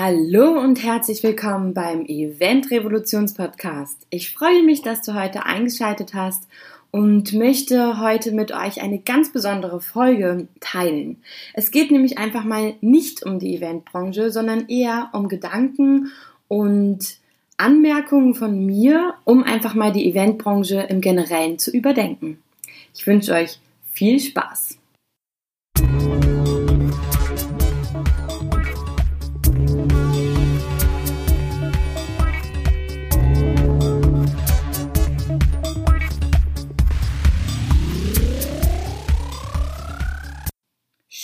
Hallo und herzlich willkommen beim Event Revolutions Podcast. Ich freue mich, dass du heute eingeschaltet hast und möchte heute mit euch eine ganz besondere Folge teilen. Es geht nämlich einfach mal nicht um die Eventbranche, sondern eher um Gedanken und Anmerkungen von mir, um einfach mal die Eventbranche im Generellen zu überdenken. Ich wünsche euch viel Spaß.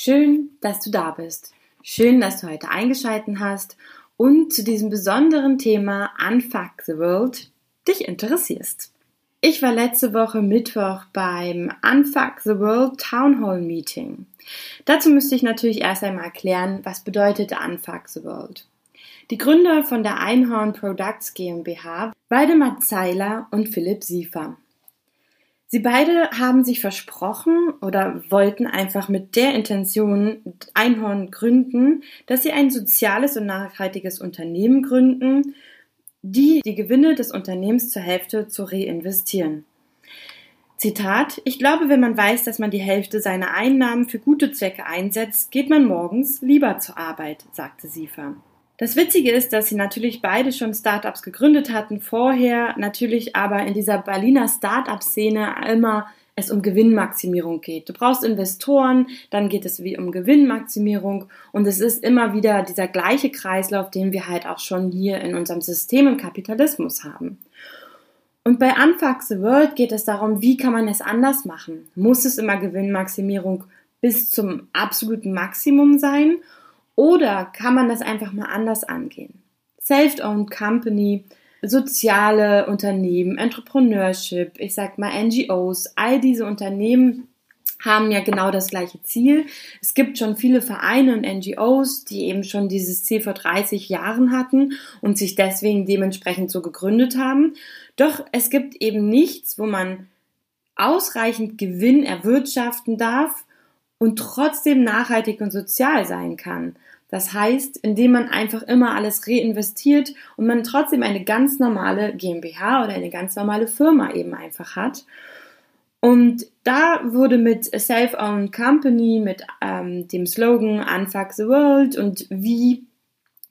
Schön, dass du da bist. Schön, dass du heute eingeschalten hast und zu diesem besonderen Thema Unfuck the World dich interessierst. Ich war letzte Woche Mittwoch beim Unfuck the World Town Hall Meeting. Dazu müsste ich natürlich erst einmal erklären, was bedeutet Unfuck the World. Die Gründer von der Einhorn Products GmbH, Waldemar Zeiler und Philipp Siefer. Sie beide haben sich versprochen oder wollten einfach mit der Intention Einhorn gründen, dass sie ein soziales und nachhaltiges Unternehmen gründen, die die Gewinne des Unternehmens zur Hälfte zu reinvestieren. Zitat, ich glaube, wenn man weiß, dass man die Hälfte seiner Einnahmen für gute Zwecke einsetzt, geht man morgens lieber zur Arbeit, sagte Siefer. Das Witzige ist, dass sie natürlich beide schon Startups gegründet hatten vorher, natürlich aber in dieser Berliner Startup-Szene immer es um Gewinnmaximierung geht. Du brauchst Investoren, dann geht es wie um Gewinnmaximierung und es ist immer wieder dieser gleiche Kreislauf, den wir halt auch schon hier in unserem System im Kapitalismus haben. Und bei Unfuck the World geht es darum, wie kann man es anders machen? Muss es immer Gewinnmaximierung bis zum absoluten Maximum sein oder kann man das einfach mal anders angehen? Self-owned Company, soziale Unternehmen, Entrepreneurship, ich sag mal NGOs, all diese Unternehmen haben ja genau das gleiche Ziel. Es gibt schon viele Vereine und NGOs, die eben schon dieses Ziel vor 30 Jahren hatten und sich deswegen dementsprechend so gegründet haben. Doch es gibt eben nichts, wo man ausreichend Gewinn erwirtschaften darf und trotzdem nachhaltig und sozial sein kann. Das heißt, indem man einfach immer alles reinvestiert und man trotzdem eine ganz normale GmbH oder eine ganz normale Firma eben einfach hat. Und da wurde mit Self-Owned Company, mit ähm, dem Slogan Unfuck the World und wie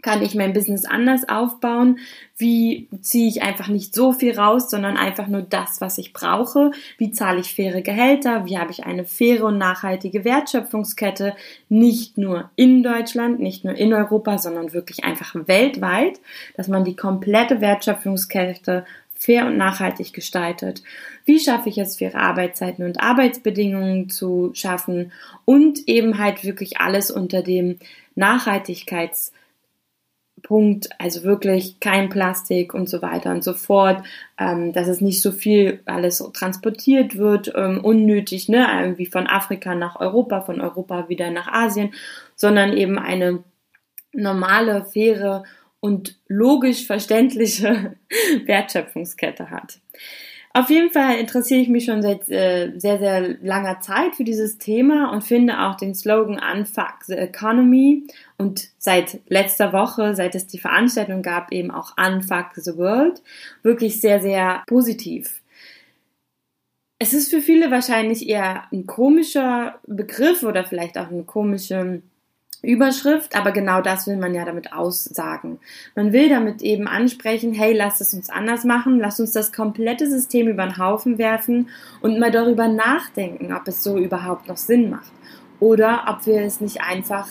kann ich mein Business anders aufbauen? Wie ziehe ich einfach nicht so viel raus, sondern einfach nur das, was ich brauche? Wie zahle ich faire Gehälter? Wie habe ich eine faire und nachhaltige Wertschöpfungskette? Nicht nur in Deutschland, nicht nur in Europa, sondern wirklich einfach weltweit, dass man die komplette Wertschöpfungskette fair und nachhaltig gestaltet? Wie schaffe ich es, faire Arbeitszeiten und Arbeitsbedingungen zu schaffen und eben halt wirklich alles unter dem Nachhaltigkeits Punkt, also wirklich kein Plastik und so weiter und so fort, ähm, dass es nicht so viel alles transportiert wird, ähm, unnötig, ne, irgendwie von Afrika nach Europa, von Europa wieder nach Asien, sondern eben eine normale, faire und logisch verständliche Wertschöpfungskette hat. Auf jeden Fall interessiere ich mich schon seit äh, sehr, sehr langer Zeit für dieses Thema und finde auch den Slogan Unfuck the Economy und seit letzter Woche, seit es die Veranstaltung gab, eben auch Unfuck the World, wirklich sehr, sehr positiv. Es ist für viele wahrscheinlich eher ein komischer Begriff oder vielleicht auch eine komische Überschrift, aber genau das will man ja damit aussagen. Man will damit eben ansprechen, hey, lasst es uns anders machen, lasst uns das komplette System über den Haufen werfen und mal darüber nachdenken, ob es so überhaupt noch Sinn macht oder ob wir es nicht einfach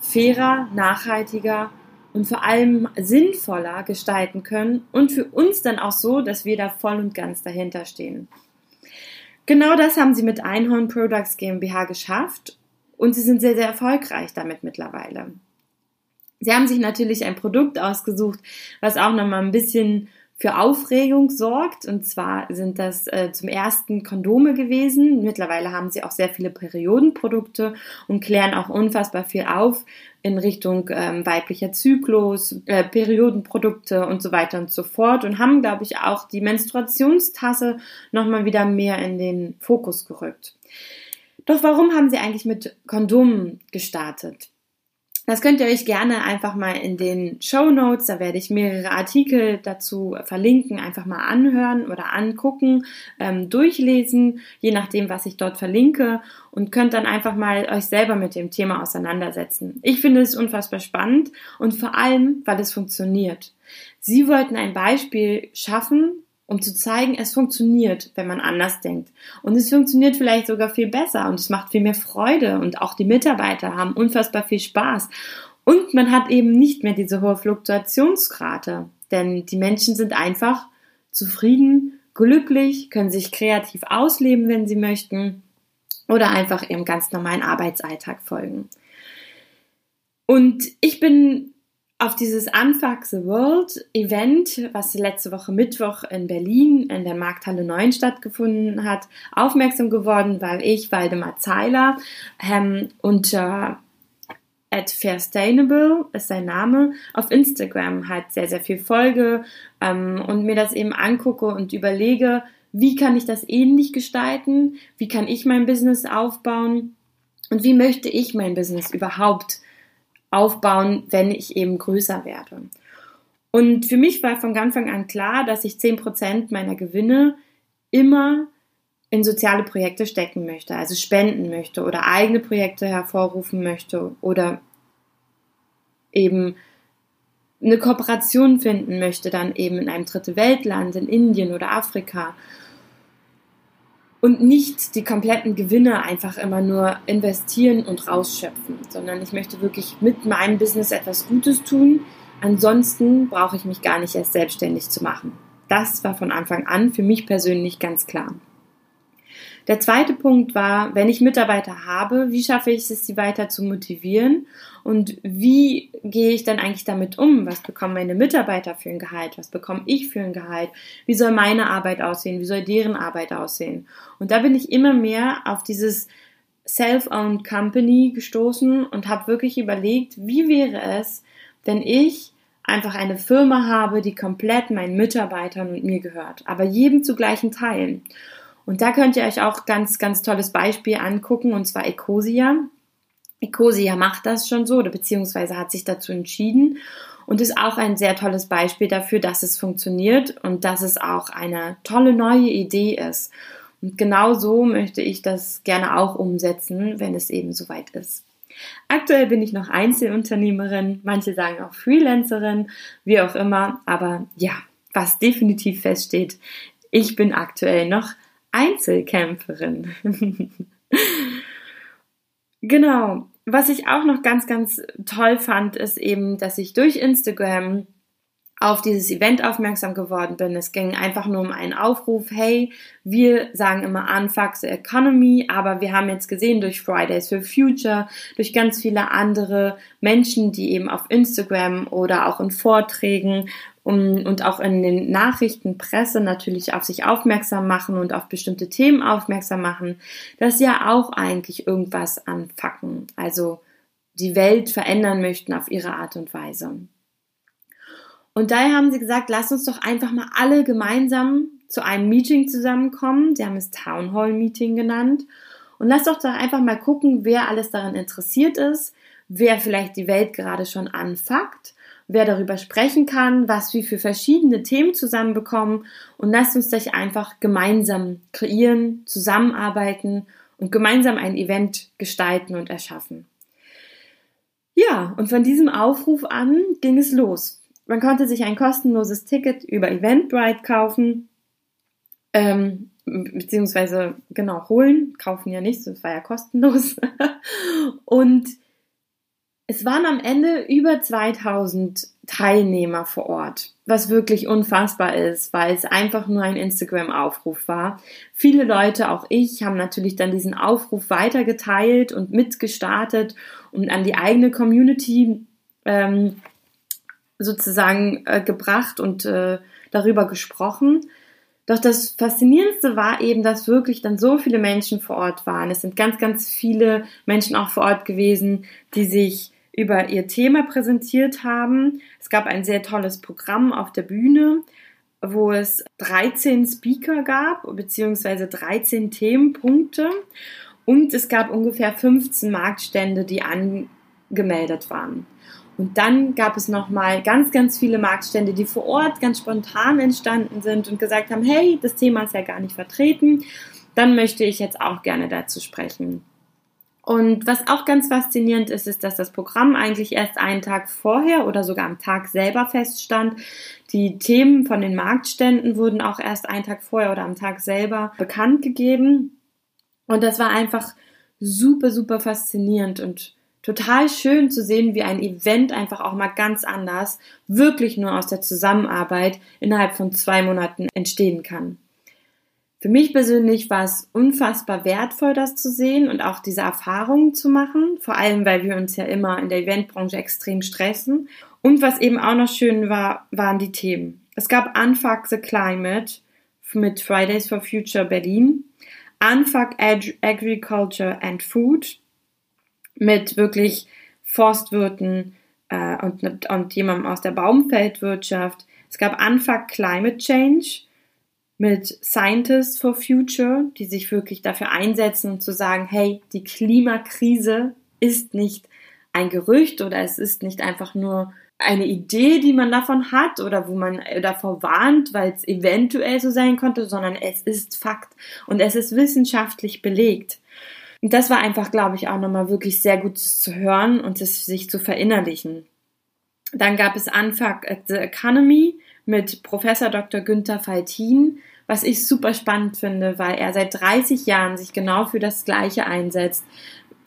fairer, nachhaltiger und vor allem sinnvoller gestalten können und für uns dann auch so, dass wir da voll und ganz dahinter stehen. Genau das haben sie mit Einhorn Products GmbH geschafft und sie sind sehr, sehr erfolgreich damit mittlerweile. Sie haben sich natürlich ein Produkt ausgesucht, was auch nochmal ein bisschen für Aufregung sorgt. Und zwar sind das äh, zum ersten Kondome gewesen. Mittlerweile haben sie auch sehr viele Periodenprodukte und klären auch unfassbar viel auf in Richtung ähm, weiblicher Zyklus, äh, Periodenprodukte und so weiter und so fort. Und haben, glaube ich, auch die Menstruationstasse nochmal wieder mehr in den Fokus gerückt. Doch warum haben sie eigentlich mit Kondomen gestartet? Das könnt ihr euch gerne einfach mal in den Show Notes, da werde ich mehrere Artikel dazu verlinken, einfach mal anhören oder angucken, ähm, durchlesen, je nachdem, was ich dort verlinke und könnt dann einfach mal euch selber mit dem Thema auseinandersetzen. Ich finde es unfassbar spannend und vor allem, weil es funktioniert. Sie wollten ein Beispiel schaffen, um zu zeigen, es funktioniert, wenn man anders denkt. Und es funktioniert vielleicht sogar viel besser und es macht viel mehr Freude und auch die Mitarbeiter haben unfassbar viel Spaß. Und man hat eben nicht mehr diese hohe Fluktuationsrate, denn die Menschen sind einfach zufrieden, glücklich, können sich kreativ ausleben, wenn sie möchten oder einfach ihrem ganz normalen Arbeitsalltag folgen. Und ich bin auf dieses Unfuck the World Event, was letzte Woche Mittwoch in Berlin in der Markthalle 9 stattgefunden hat, aufmerksam geworden, weil ich, Waldemar Zeiler, ähm, unter at Fairstainable ist sein Name, auf Instagram halt sehr, sehr viel folge ähm, und mir das eben angucke und überlege, wie kann ich das ähnlich gestalten, wie kann ich mein Business aufbauen? Und wie möchte ich mein Business überhaupt aufbauen, wenn ich eben größer werde. Und für mich war von Anfang an klar, dass ich 10% meiner Gewinne immer in soziale Projekte stecken möchte, also spenden möchte oder eigene Projekte hervorrufen möchte oder eben eine Kooperation finden möchte, dann eben in einem dritte Weltland, in Indien oder Afrika und nicht die kompletten Gewinne einfach immer nur investieren und rausschöpfen, sondern ich möchte wirklich mit meinem Business etwas Gutes tun. Ansonsten brauche ich mich gar nicht erst selbstständig zu machen. Das war von Anfang an für mich persönlich ganz klar. Der zweite Punkt war, wenn ich Mitarbeiter habe, wie schaffe ich es, sie weiter zu motivieren und wie gehe ich dann eigentlich damit um? Was bekommen meine Mitarbeiter für ein Gehalt? Was bekomme ich für ein Gehalt? Wie soll meine Arbeit aussehen? Wie soll deren Arbeit aussehen? Und da bin ich immer mehr auf dieses Self-Owned Company gestoßen und habe wirklich überlegt, wie wäre es, wenn ich einfach eine Firma habe, die komplett meinen Mitarbeitern und mir gehört, aber jedem zu gleichen Teilen. Und da könnt ihr euch auch ganz, ganz tolles Beispiel angucken, und zwar Ecosia. Ecosia macht das schon so, oder beziehungsweise hat sich dazu entschieden und ist auch ein sehr tolles Beispiel dafür, dass es funktioniert und dass es auch eine tolle neue Idee ist. Und genau so möchte ich das gerne auch umsetzen, wenn es eben soweit ist. Aktuell bin ich noch Einzelunternehmerin, manche sagen auch Freelancerin, wie auch immer, aber ja, was definitiv feststeht, ich bin aktuell noch Einzelkämpferin. genau. Was ich auch noch ganz, ganz toll fand, ist eben, dass ich durch Instagram auf dieses Event aufmerksam geworden bin. Es ging einfach nur um einen Aufruf, hey, wir sagen immer Unfuck the Economy, aber wir haben jetzt gesehen durch Fridays for Future, durch ganz viele andere Menschen, die eben auf Instagram oder auch in Vorträgen um, und auch in den Nachrichten, Presse natürlich auf sich aufmerksam machen und auf bestimmte Themen aufmerksam machen, dass sie ja auch eigentlich irgendwas anfacken, also die Welt verändern möchten auf ihre Art und Weise. Und daher haben sie gesagt, lass uns doch einfach mal alle gemeinsam zu einem Meeting zusammenkommen. Sie haben es Town Hall Meeting genannt. Und lass doch da einfach mal gucken, wer alles daran interessiert ist, wer vielleicht die Welt gerade schon anfuckt, wer darüber sprechen kann, was wir für verschiedene Themen zusammenbekommen und lasst uns das einfach gemeinsam kreieren, zusammenarbeiten und gemeinsam ein Event gestalten und erschaffen. Ja, und von diesem Aufruf an ging es los. Man konnte sich ein kostenloses Ticket über Eventbrite kaufen, ähm, beziehungsweise genau holen, kaufen ja nicht, das war ja kostenlos. Und es waren am Ende über 2000 Teilnehmer vor Ort, was wirklich unfassbar ist, weil es einfach nur ein Instagram-Aufruf war. Viele Leute, auch ich, haben natürlich dann diesen Aufruf weitergeteilt und mitgestartet und an die eigene Community ähm, sozusagen äh, gebracht und äh, darüber gesprochen. Doch das Faszinierendste war eben, dass wirklich dann so viele Menschen vor Ort waren. Es sind ganz, ganz viele Menschen auch vor Ort gewesen, die sich über ihr Thema präsentiert haben. Es gab ein sehr tolles Programm auf der Bühne, wo es 13 Speaker gab, beziehungsweise 13 Themenpunkte. Und es gab ungefähr 15 Marktstände, die an gemeldet waren. Und dann gab es nochmal ganz, ganz viele Marktstände, die vor Ort ganz spontan entstanden sind und gesagt haben, hey, das Thema ist ja gar nicht vertreten, dann möchte ich jetzt auch gerne dazu sprechen. Und was auch ganz faszinierend ist, ist, dass das Programm eigentlich erst einen Tag vorher oder sogar am Tag selber feststand. Die Themen von den Marktständen wurden auch erst einen Tag vorher oder am Tag selber bekannt gegeben. Und das war einfach super, super faszinierend und total schön zu sehen, wie ein Event einfach auch mal ganz anders, wirklich nur aus der Zusammenarbeit innerhalb von zwei Monaten entstehen kann. Für mich persönlich war es unfassbar wertvoll, das zu sehen und auch diese Erfahrungen zu machen, vor allem weil wir uns ja immer in der Eventbranche extrem stressen. Und was eben auch noch schön war, waren die Themen. Es gab Unfuck the Climate mit Fridays for Future Berlin, Unfuck Ag Agriculture and Food mit wirklich Forstwirten äh, und, und jemandem aus der Baumfeldwirtschaft. Es gab Unfuck Climate Change mit Scientists for Future, die sich wirklich dafür einsetzen zu sagen, hey, die Klimakrise ist nicht ein Gerücht oder es ist nicht einfach nur eine Idee, die man davon hat oder wo man davor warnt, weil es eventuell so sein konnte, sondern es ist Fakt und es ist wissenschaftlich belegt. Und das war einfach, glaube ich, auch nochmal wirklich sehr gut zu hören und es sich zu verinnerlichen. Dann gab es Unfuck the Economy mit Professor Dr. Günther Faltin, was ich super spannend finde, weil er seit 30 Jahren sich genau für das Gleiche einsetzt,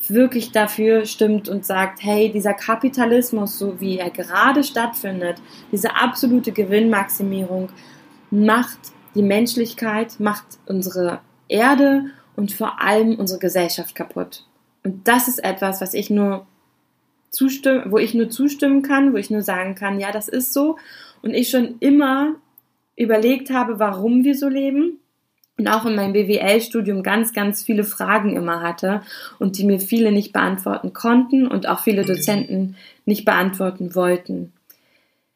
wirklich dafür stimmt und sagt, hey, dieser Kapitalismus, so wie er gerade stattfindet, diese absolute Gewinnmaximierung macht die Menschlichkeit, macht unsere Erde und vor allem unsere Gesellschaft kaputt. Und das ist etwas, was ich nur zustimmen, wo ich nur zustimmen kann, wo ich nur sagen kann, ja, das ist so. Und ich schon immer überlegt habe, warum wir so leben und auch in meinem BWL-Studium ganz, ganz viele Fragen immer hatte und die mir viele nicht beantworten konnten und auch viele Dozenten nicht beantworten wollten.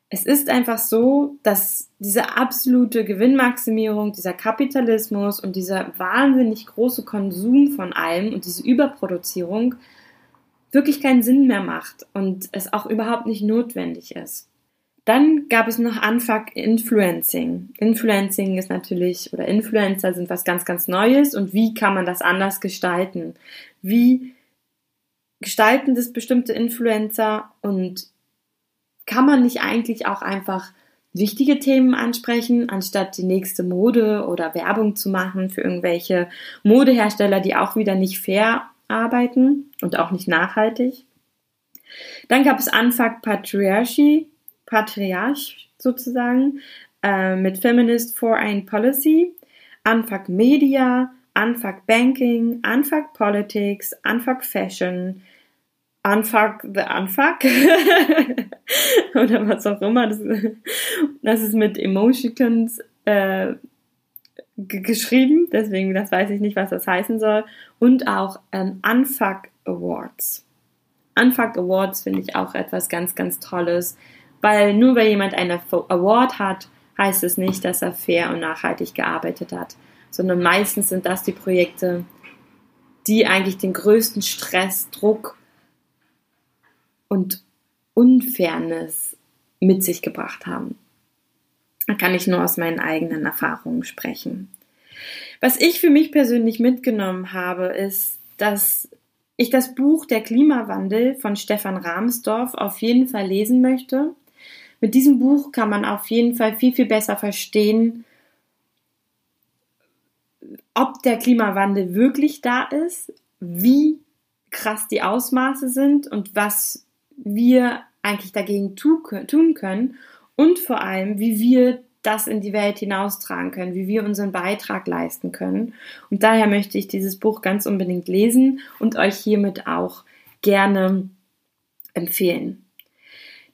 Es ist einfach so, dass diese absolute Gewinnmaximierung, dieser Kapitalismus und dieser wahnsinnig große Konsum von allem und diese Überproduzierung wirklich keinen Sinn mehr macht und es auch überhaupt nicht notwendig ist. Dann gab es noch Unfuck Influencing. Influencing ist natürlich, oder Influencer sind was ganz, ganz Neues und wie kann man das anders gestalten? Wie gestalten das bestimmte Influencer und kann man nicht eigentlich auch einfach wichtige Themen ansprechen, anstatt die nächste Mode oder Werbung zu machen für irgendwelche Modehersteller, die auch wieder nicht fair arbeiten und auch nicht nachhaltig. Dann gab es Unfuck Patriarchy. Patriarch sozusagen, äh, mit Feminist Foreign Policy, Unfuck Media, Unfuck Banking, Unfuck Politics, Unfuck Fashion, Unfuck the Unfuck oder was auch immer. Das, das ist mit Emotions äh, geschrieben, deswegen das weiß ich nicht, was das heißen soll. Und auch ähm, Unfuck Awards. Unfuck Awards finde ich auch etwas ganz, ganz Tolles. Weil nur weil jemand einen Award hat, heißt es nicht, dass er fair und nachhaltig gearbeitet hat, sondern meistens sind das die Projekte, die eigentlich den größten Stress, Druck und Unfairness mit sich gebracht haben. Da kann ich nur aus meinen eigenen Erfahrungen sprechen. Was ich für mich persönlich mitgenommen habe, ist, dass ich das Buch Der Klimawandel von Stefan Rahmsdorf auf jeden Fall lesen möchte mit diesem Buch kann man auf jeden Fall viel, viel besser verstehen, ob der Klimawandel wirklich da ist, wie krass die Ausmaße sind und was wir eigentlich dagegen tun können und vor allem, wie wir das in die Welt hinaustragen können, wie wir unseren Beitrag leisten können. Und daher möchte ich dieses Buch ganz unbedingt lesen und euch hiermit auch gerne empfehlen.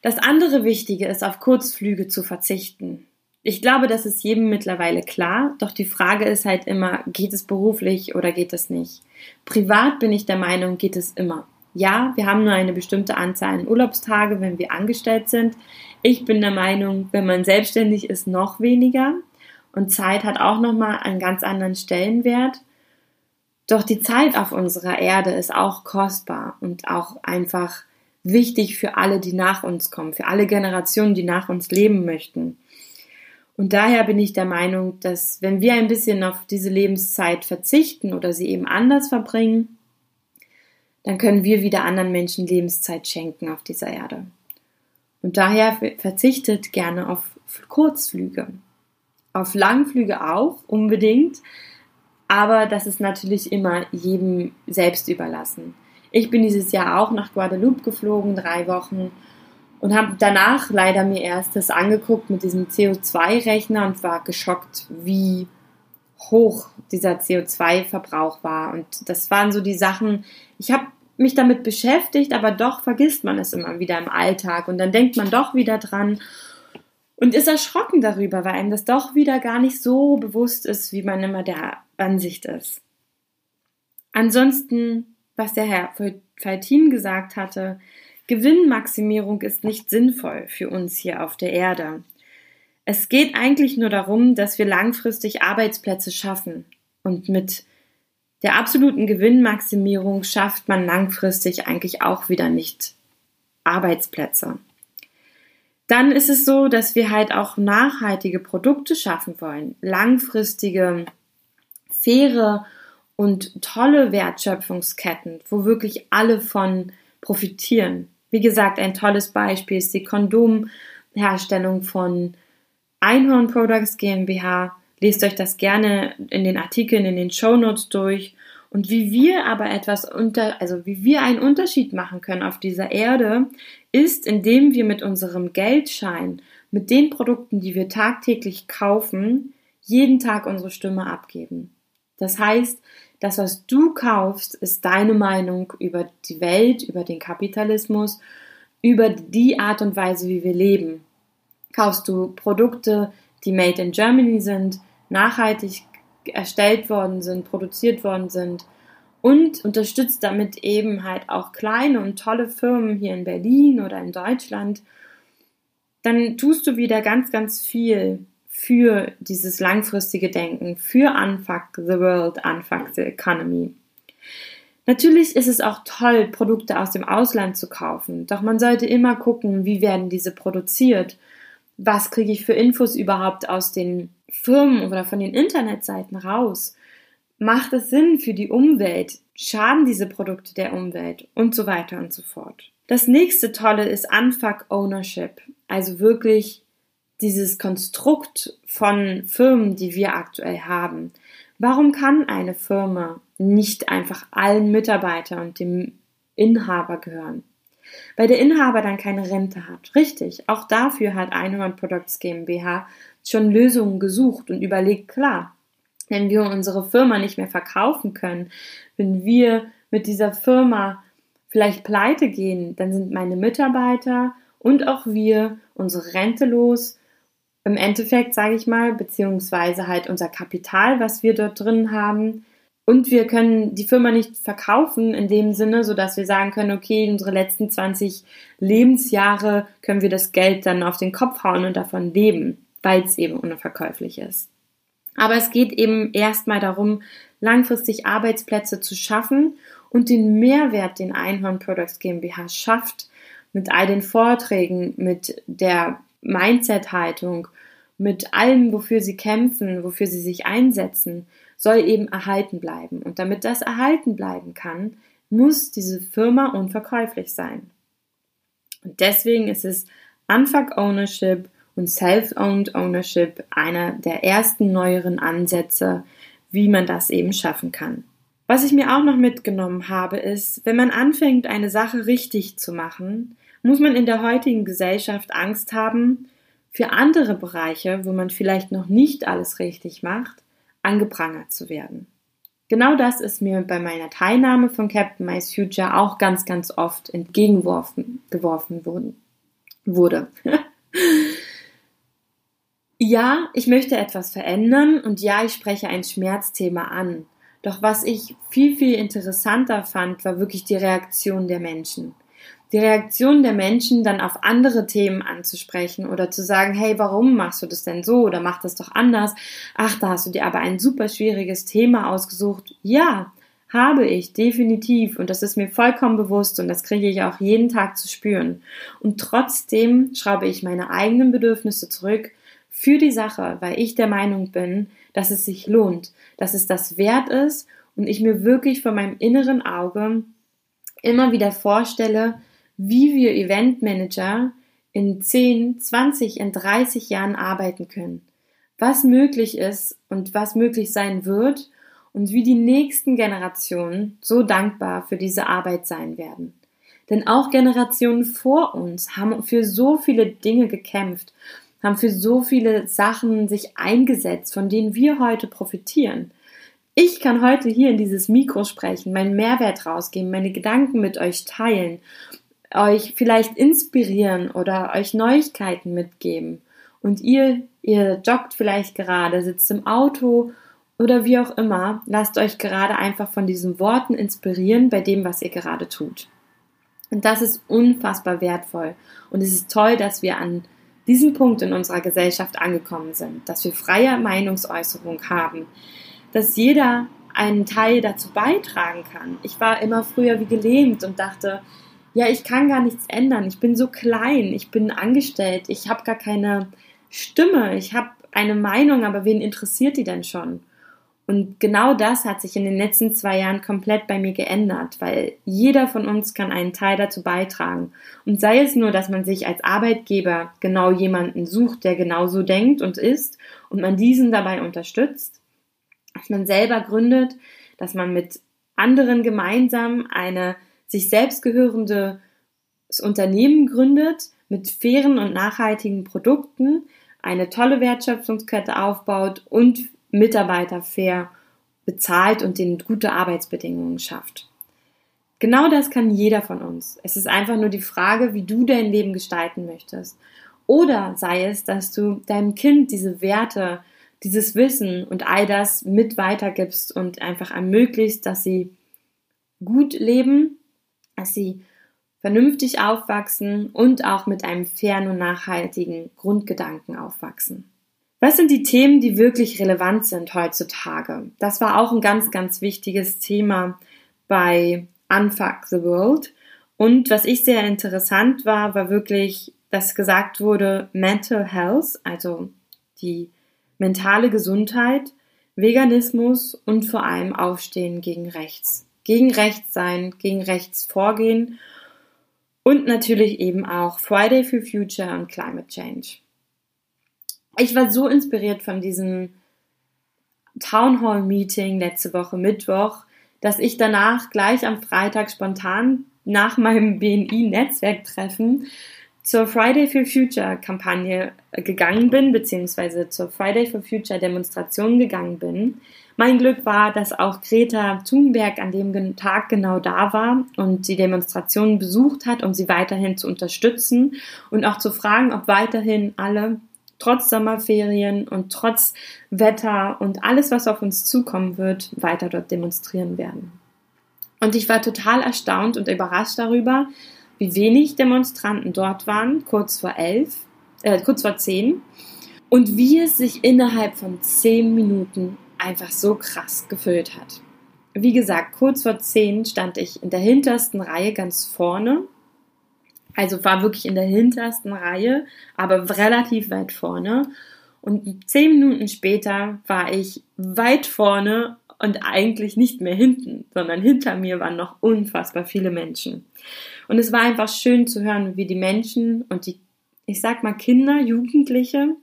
Das andere Wichtige ist, auf Kurzflüge zu verzichten. Ich glaube, das ist jedem mittlerweile klar, doch die Frage ist halt immer, geht es beruflich oder geht es nicht? Privat bin ich der Meinung, geht es immer. Ja, wir haben nur eine bestimmte Anzahl an Urlaubstage, wenn wir angestellt sind. Ich bin der Meinung, wenn man selbstständig ist, noch weniger. Und Zeit hat auch nochmal einen ganz anderen Stellenwert. Doch die Zeit auf unserer Erde ist auch kostbar und auch einfach wichtig für alle, die nach uns kommen, für alle Generationen, die nach uns leben möchten. Und daher bin ich der Meinung, dass wenn wir ein bisschen auf diese Lebenszeit verzichten oder sie eben anders verbringen, dann können wir wieder anderen Menschen Lebenszeit schenken auf dieser Erde. Und daher verzichtet gerne auf Kurzflüge. Auf Langflüge auch unbedingt, aber das ist natürlich immer jedem selbst überlassen. Ich bin dieses Jahr auch nach Guadeloupe geflogen, drei Wochen, und habe danach leider mir erst das angeguckt mit diesem CO2-Rechner und war geschockt, wie hoch dieser CO2-Verbrauch war. Und das waren so die Sachen, ich habe mich damit beschäftigt, aber doch vergisst man es immer wieder im Alltag und dann denkt man doch wieder dran und ist erschrocken darüber, weil einem das doch wieder gar nicht so bewusst ist, wie man immer der Ansicht ist. Ansonsten, was der Herr Faltin gesagt hatte, Gewinnmaximierung ist nicht sinnvoll für uns hier auf der Erde. Es geht eigentlich nur darum, dass wir langfristig Arbeitsplätze schaffen. Und mit der absoluten Gewinnmaximierung schafft man langfristig eigentlich auch wieder nicht Arbeitsplätze dann ist es so, dass wir halt auch nachhaltige Produkte schaffen wollen, langfristige, faire und tolle Wertschöpfungsketten, wo wirklich alle von profitieren. Wie gesagt, ein tolles Beispiel ist die Kondomherstellung von Einhorn Products GmbH. Lest euch das gerne in den Artikeln, in den Show Notes durch und wie wir aber etwas unter, also wie wir einen Unterschied machen können auf dieser Erde, ist, indem wir mit unserem Geldschein, mit den Produkten, die wir tagtäglich kaufen, jeden Tag unsere Stimme abgeben. Das heißt, das, was du kaufst, ist deine Meinung über die Welt, über den Kapitalismus, über die Art und Weise, wie wir leben. Kaufst du Produkte, die made in Germany sind, nachhaltig erstellt worden sind, produziert worden sind und unterstützt damit eben halt auch kleine und tolle Firmen hier in Berlin oder in Deutschland, dann tust du wieder ganz, ganz viel für dieses langfristige Denken, für Unfuck the World, Unfuck the Economy. Natürlich ist es auch toll, Produkte aus dem Ausland zu kaufen, doch man sollte immer gucken, wie werden diese produziert, was kriege ich für Infos überhaupt aus den Firmen oder von den Internetseiten raus? Macht es Sinn für die Umwelt? Schaden diese Produkte der Umwelt? Und so weiter und so fort. Das nächste Tolle ist Unfuck Ownership, also wirklich dieses Konstrukt von Firmen, die wir aktuell haben. Warum kann eine Firma nicht einfach allen Mitarbeitern und dem Inhaber gehören? Weil der Inhaber dann keine Rente hat. Richtig, auch dafür hat Einhorn Products GmbH schon Lösungen gesucht und überlegt, klar, wenn wir unsere Firma nicht mehr verkaufen können, wenn wir mit dieser Firma vielleicht pleite gehen, dann sind meine Mitarbeiter und auch wir unsere Rente los. Im Endeffekt, sage ich mal, beziehungsweise halt unser Kapital, was wir dort drin haben. Und wir können die Firma nicht verkaufen in dem Sinne, so dass wir sagen können, okay, unsere letzten 20 Lebensjahre können wir das Geld dann auf den Kopf hauen und davon leben weil es eben unverkäuflich ist. Aber es geht eben erstmal darum, langfristig Arbeitsplätze zu schaffen und den Mehrwert, den Einhorn Products GmbH schafft, mit all den Vorträgen, mit der Mindset-Haltung, mit allem, wofür sie kämpfen, wofür sie sich einsetzen, soll eben erhalten bleiben. Und damit das erhalten bleiben kann, muss diese Firma unverkäuflich sein. Und deswegen ist es Unfuck Ownership und Self-Owned Ownership einer der ersten neueren Ansätze, wie man das eben schaffen kann. Was ich mir auch noch mitgenommen habe, ist, wenn man anfängt, eine Sache richtig zu machen, muss man in der heutigen Gesellschaft Angst haben, für andere Bereiche, wo man vielleicht noch nicht alles richtig macht, angeprangert zu werden. Genau das ist mir bei meiner Teilnahme von Captain My Future auch ganz, ganz oft entgegengeworfen geworfen wurde. Ja, ich möchte etwas verändern und ja, ich spreche ein Schmerzthema an. Doch was ich viel, viel interessanter fand, war wirklich die Reaktion der Menschen. Die Reaktion der Menschen dann auf andere Themen anzusprechen oder zu sagen, hey, warum machst du das denn so oder mach das doch anders? Ach, da hast du dir aber ein super schwieriges Thema ausgesucht. Ja, habe ich definitiv und das ist mir vollkommen bewusst und das kriege ich auch jeden Tag zu spüren. Und trotzdem schraube ich meine eigenen Bedürfnisse zurück für die Sache, weil ich der Meinung bin, dass es sich lohnt, dass es das wert ist und ich mir wirklich vor meinem inneren Auge immer wieder vorstelle, wie wir Eventmanager in 10, 20, in 30 Jahren arbeiten können. Was möglich ist und was möglich sein wird und wie die nächsten Generationen so dankbar für diese Arbeit sein werden. Denn auch Generationen vor uns haben für so viele Dinge gekämpft, haben für so viele Sachen sich eingesetzt, von denen wir heute profitieren. Ich kann heute hier in dieses Mikro sprechen, meinen Mehrwert rausgeben, meine Gedanken mit euch teilen, euch vielleicht inspirieren oder euch Neuigkeiten mitgeben. Und ihr, ihr joggt vielleicht gerade, sitzt im Auto oder wie auch immer, lasst euch gerade einfach von diesen Worten inspirieren bei dem, was ihr gerade tut. Und das ist unfassbar wertvoll. Und es ist toll, dass wir an diesem Punkt in unserer Gesellschaft angekommen sind, dass wir freie Meinungsäußerung haben, dass jeder einen Teil dazu beitragen kann. Ich war immer früher wie gelähmt und dachte, ja, ich kann gar nichts ändern. Ich bin so klein, ich bin angestellt, ich habe gar keine Stimme, ich habe eine Meinung, aber wen interessiert die denn schon? Und genau das hat sich in den letzten zwei Jahren komplett bei mir geändert, weil jeder von uns kann einen Teil dazu beitragen. Und sei es nur, dass man sich als Arbeitgeber genau jemanden sucht, der genauso denkt und ist und man diesen dabei unterstützt, dass man selber gründet, dass man mit anderen gemeinsam eine sich selbst gehörendes Unternehmen gründet mit fairen und nachhaltigen Produkten, eine tolle Wertschöpfungskette aufbaut und Mitarbeiter fair bezahlt und denen gute Arbeitsbedingungen schafft. Genau das kann jeder von uns. Es ist einfach nur die Frage, wie du dein Leben gestalten möchtest. Oder sei es, dass du deinem Kind diese Werte, dieses Wissen und all das mit weitergibst und einfach ermöglicht, dass sie gut leben, dass sie vernünftig aufwachsen und auch mit einem fairen und nachhaltigen Grundgedanken aufwachsen. Was sind die Themen, die wirklich relevant sind heutzutage? Das war auch ein ganz, ganz wichtiges Thema bei Unfuck the World. Und was ich sehr interessant war, war wirklich, dass gesagt wurde, Mental Health, also die mentale Gesundheit, Veganismus und vor allem Aufstehen gegen Rechts. Gegen Rechts sein, gegen Rechts vorgehen und natürlich eben auch Friday for Future und Climate Change ich war so inspiriert von diesem Town Hall Meeting letzte Woche Mittwoch, dass ich danach gleich am Freitag spontan nach meinem BNI-Netzwerktreffen zur Friday for Future Kampagne gegangen bin, beziehungsweise zur Friday for Future Demonstration gegangen bin. Mein Glück war, dass auch Greta Thunberg an dem Tag genau da war und die Demonstration besucht hat, um sie weiterhin zu unterstützen und auch zu fragen, ob weiterhin alle trotz Sommerferien und trotz Wetter und alles, was auf uns zukommen wird, weiter dort demonstrieren werden. Und ich war total erstaunt und überrascht darüber, wie wenig Demonstranten dort waren, kurz vor elf, äh, kurz vor zehn, und wie es sich innerhalb von zehn Minuten einfach so krass gefüllt hat. Wie gesagt, kurz vor zehn stand ich in der hintersten Reihe ganz vorne also war wirklich in der hintersten Reihe, aber relativ weit vorne. Und zehn Minuten später war ich weit vorne und eigentlich nicht mehr hinten, sondern hinter mir waren noch unfassbar viele Menschen. Und es war einfach schön zu hören, wie die Menschen und die, ich sag mal, Kinder, Jugendliche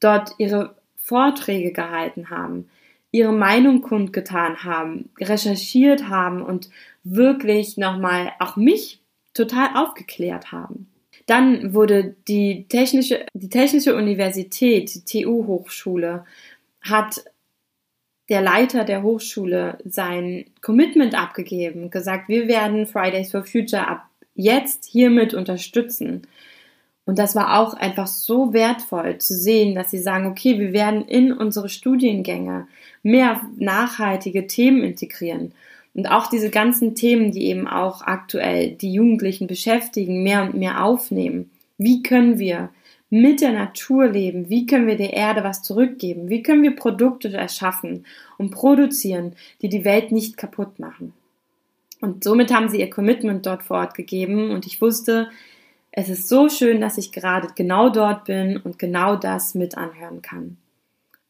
dort ihre Vorträge gehalten haben, ihre Meinung kundgetan haben, recherchiert haben und wirklich nochmal auch mich total aufgeklärt haben. Dann wurde die technische, die technische Universität, die TU-Hochschule, hat der Leiter der Hochschule sein Commitment abgegeben, gesagt, wir werden Fridays for Future ab jetzt hiermit unterstützen. Und das war auch einfach so wertvoll zu sehen, dass sie sagen, okay, wir werden in unsere Studiengänge mehr nachhaltige Themen integrieren. Und auch diese ganzen Themen, die eben auch aktuell die Jugendlichen beschäftigen, mehr und mehr aufnehmen. Wie können wir mit der Natur leben? Wie können wir der Erde was zurückgeben? Wie können wir Produkte erschaffen und produzieren, die die Welt nicht kaputt machen? Und somit haben sie ihr Commitment dort vor Ort gegeben und ich wusste, es ist so schön, dass ich gerade genau dort bin und genau das mit anhören kann.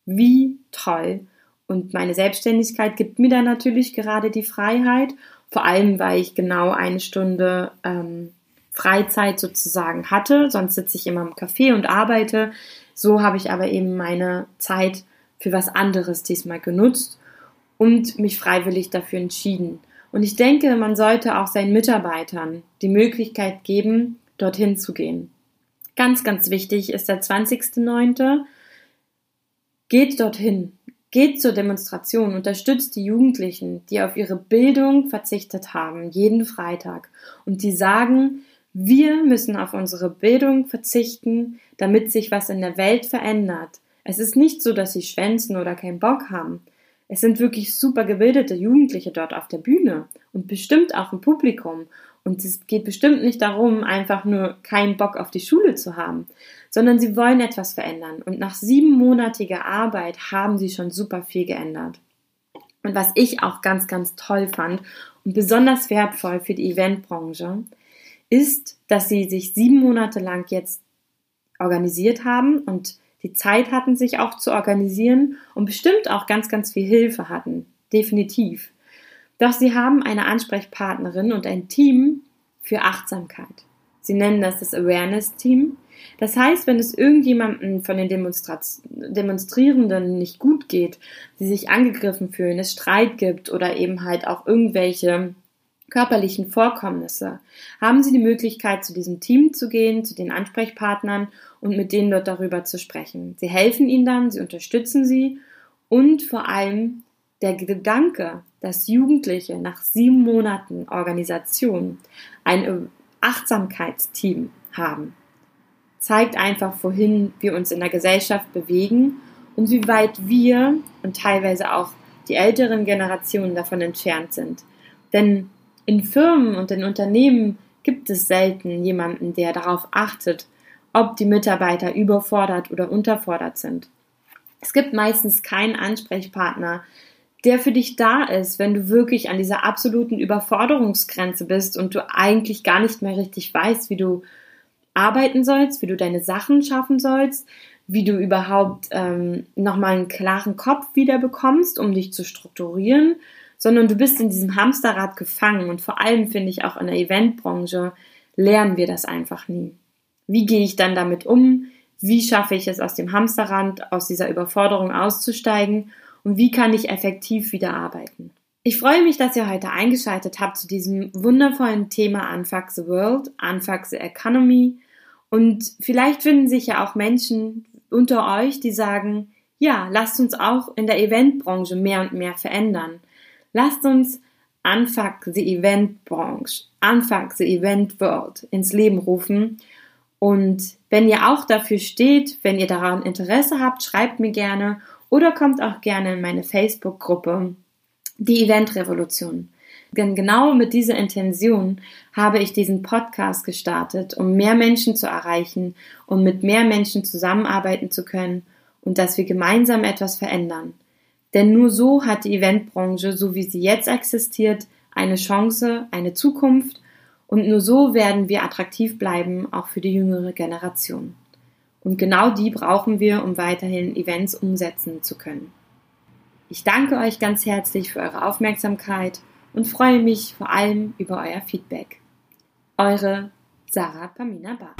Wie toll! Und meine Selbstständigkeit gibt mir da natürlich gerade die Freiheit, vor allem weil ich genau eine Stunde ähm, Freizeit sozusagen hatte. Sonst sitze ich immer im Café und arbeite. So habe ich aber eben meine Zeit für was anderes diesmal genutzt und mich freiwillig dafür entschieden. Und ich denke, man sollte auch seinen Mitarbeitern die Möglichkeit geben, dorthin zu gehen. Ganz, ganz wichtig ist der 20.09. Geht dorthin. Geht zur Demonstration, unterstützt die Jugendlichen, die auf ihre Bildung verzichtet haben, jeden Freitag und die sagen, wir müssen auf unsere Bildung verzichten, damit sich was in der Welt verändert. Es ist nicht so, dass sie schwänzen oder keinen Bock haben. Es sind wirklich super gebildete Jugendliche dort auf der Bühne und bestimmt auch im Publikum. Und es geht bestimmt nicht darum, einfach nur keinen Bock auf die Schule zu haben, sondern sie wollen etwas verändern. Und nach siebenmonatiger Arbeit haben sie schon super viel geändert. Und was ich auch ganz, ganz toll fand und besonders wertvoll für die Eventbranche, ist, dass sie sich sieben Monate lang jetzt organisiert haben und die Zeit hatten, sich auch zu organisieren und bestimmt auch ganz, ganz viel Hilfe hatten. Definitiv. Doch sie haben eine Ansprechpartnerin und ein Team für Achtsamkeit. Sie nennen das das Awareness Team. Das heißt, wenn es irgendjemandem von den Demonstrierenden nicht gut geht, sie sich angegriffen fühlen, es Streit gibt oder eben halt auch irgendwelche körperlichen Vorkommnisse, haben Sie die Möglichkeit, zu diesem Team zu gehen, zu den Ansprechpartnern und mit denen dort darüber zu sprechen. Sie helfen Ihnen dann, Sie unterstützen Sie und vor allem der Gedanke, dass Jugendliche nach sieben Monaten Organisation ein Achtsamkeitsteam haben, zeigt einfach, wohin wir uns in der Gesellschaft bewegen und wie weit wir und teilweise auch die älteren Generationen davon entfernt sind. Denn in Firmen und in Unternehmen gibt es selten jemanden, der darauf achtet, ob die Mitarbeiter überfordert oder unterfordert sind. Es gibt meistens keinen Ansprechpartner, der für dich da ist, wenn du wirklich an dieser absoluten Überforderungsgrenze bist und du eigentlich gar nicht mehr richtig weißt, wie du arbeiten sollst, wie du deine Sachen schaffen sollst, wie du überhaupt ähm, nochmal einen klaren Kopf wieder bekommst, um dich zu strukturieren sondern du bist in diesem Hamsterrad gefangen und vor allem finde ich auch in der Eventbranche lernen wir das einfach nie. Wie gehe ich dann damit um? Wie schaffe ich es aus dem Hamsterrad, aus dieser Überforderung auszusteigen? Und wie kann ich effektiv wieder arbeiten? Ich freue mich, dass ihr heute eingeschaltet habt zu diesem wundervollen Thema Unfuck the World, Unfuck the Economy. Und vielleicht finden sich ja auch Menschen unter euch, die sagen, ja, lasst uns auch in der Eventbranche mehr und mehr verändern. Lasst uns Unfuck the Event Branche, Unfuck the Event World ins Leben rufen. Und wenn ihr auch dafür steht, wenn ihr daran Interesse habt, schreibt mir gerne oder kommt auch gerne in meine Facebook-Gruppe, die Event Revolution. Denn genau mit dieser Intention habe ich diesen Podcast gestartet, um mehr Menschen zu erreichen, um mit mehr Menschen zusammenarbeiten zu können und dass wir gemeinsam etwas verändern. Denn nur so hat die Eventbranche, so wie sie jetzt existiert, eine Chance, eine Zukunft und nur so werden wir attraktiv bleiben, auch für die jüngere Generation. Und genau die brauchen wir, um weiterhin Events umsetzen zu können. Ich danke euch ganz herzlich für eure Aufmerksamkeit und freue mich vor allem über euer Feedback. Eure Sarah Pamina Bar.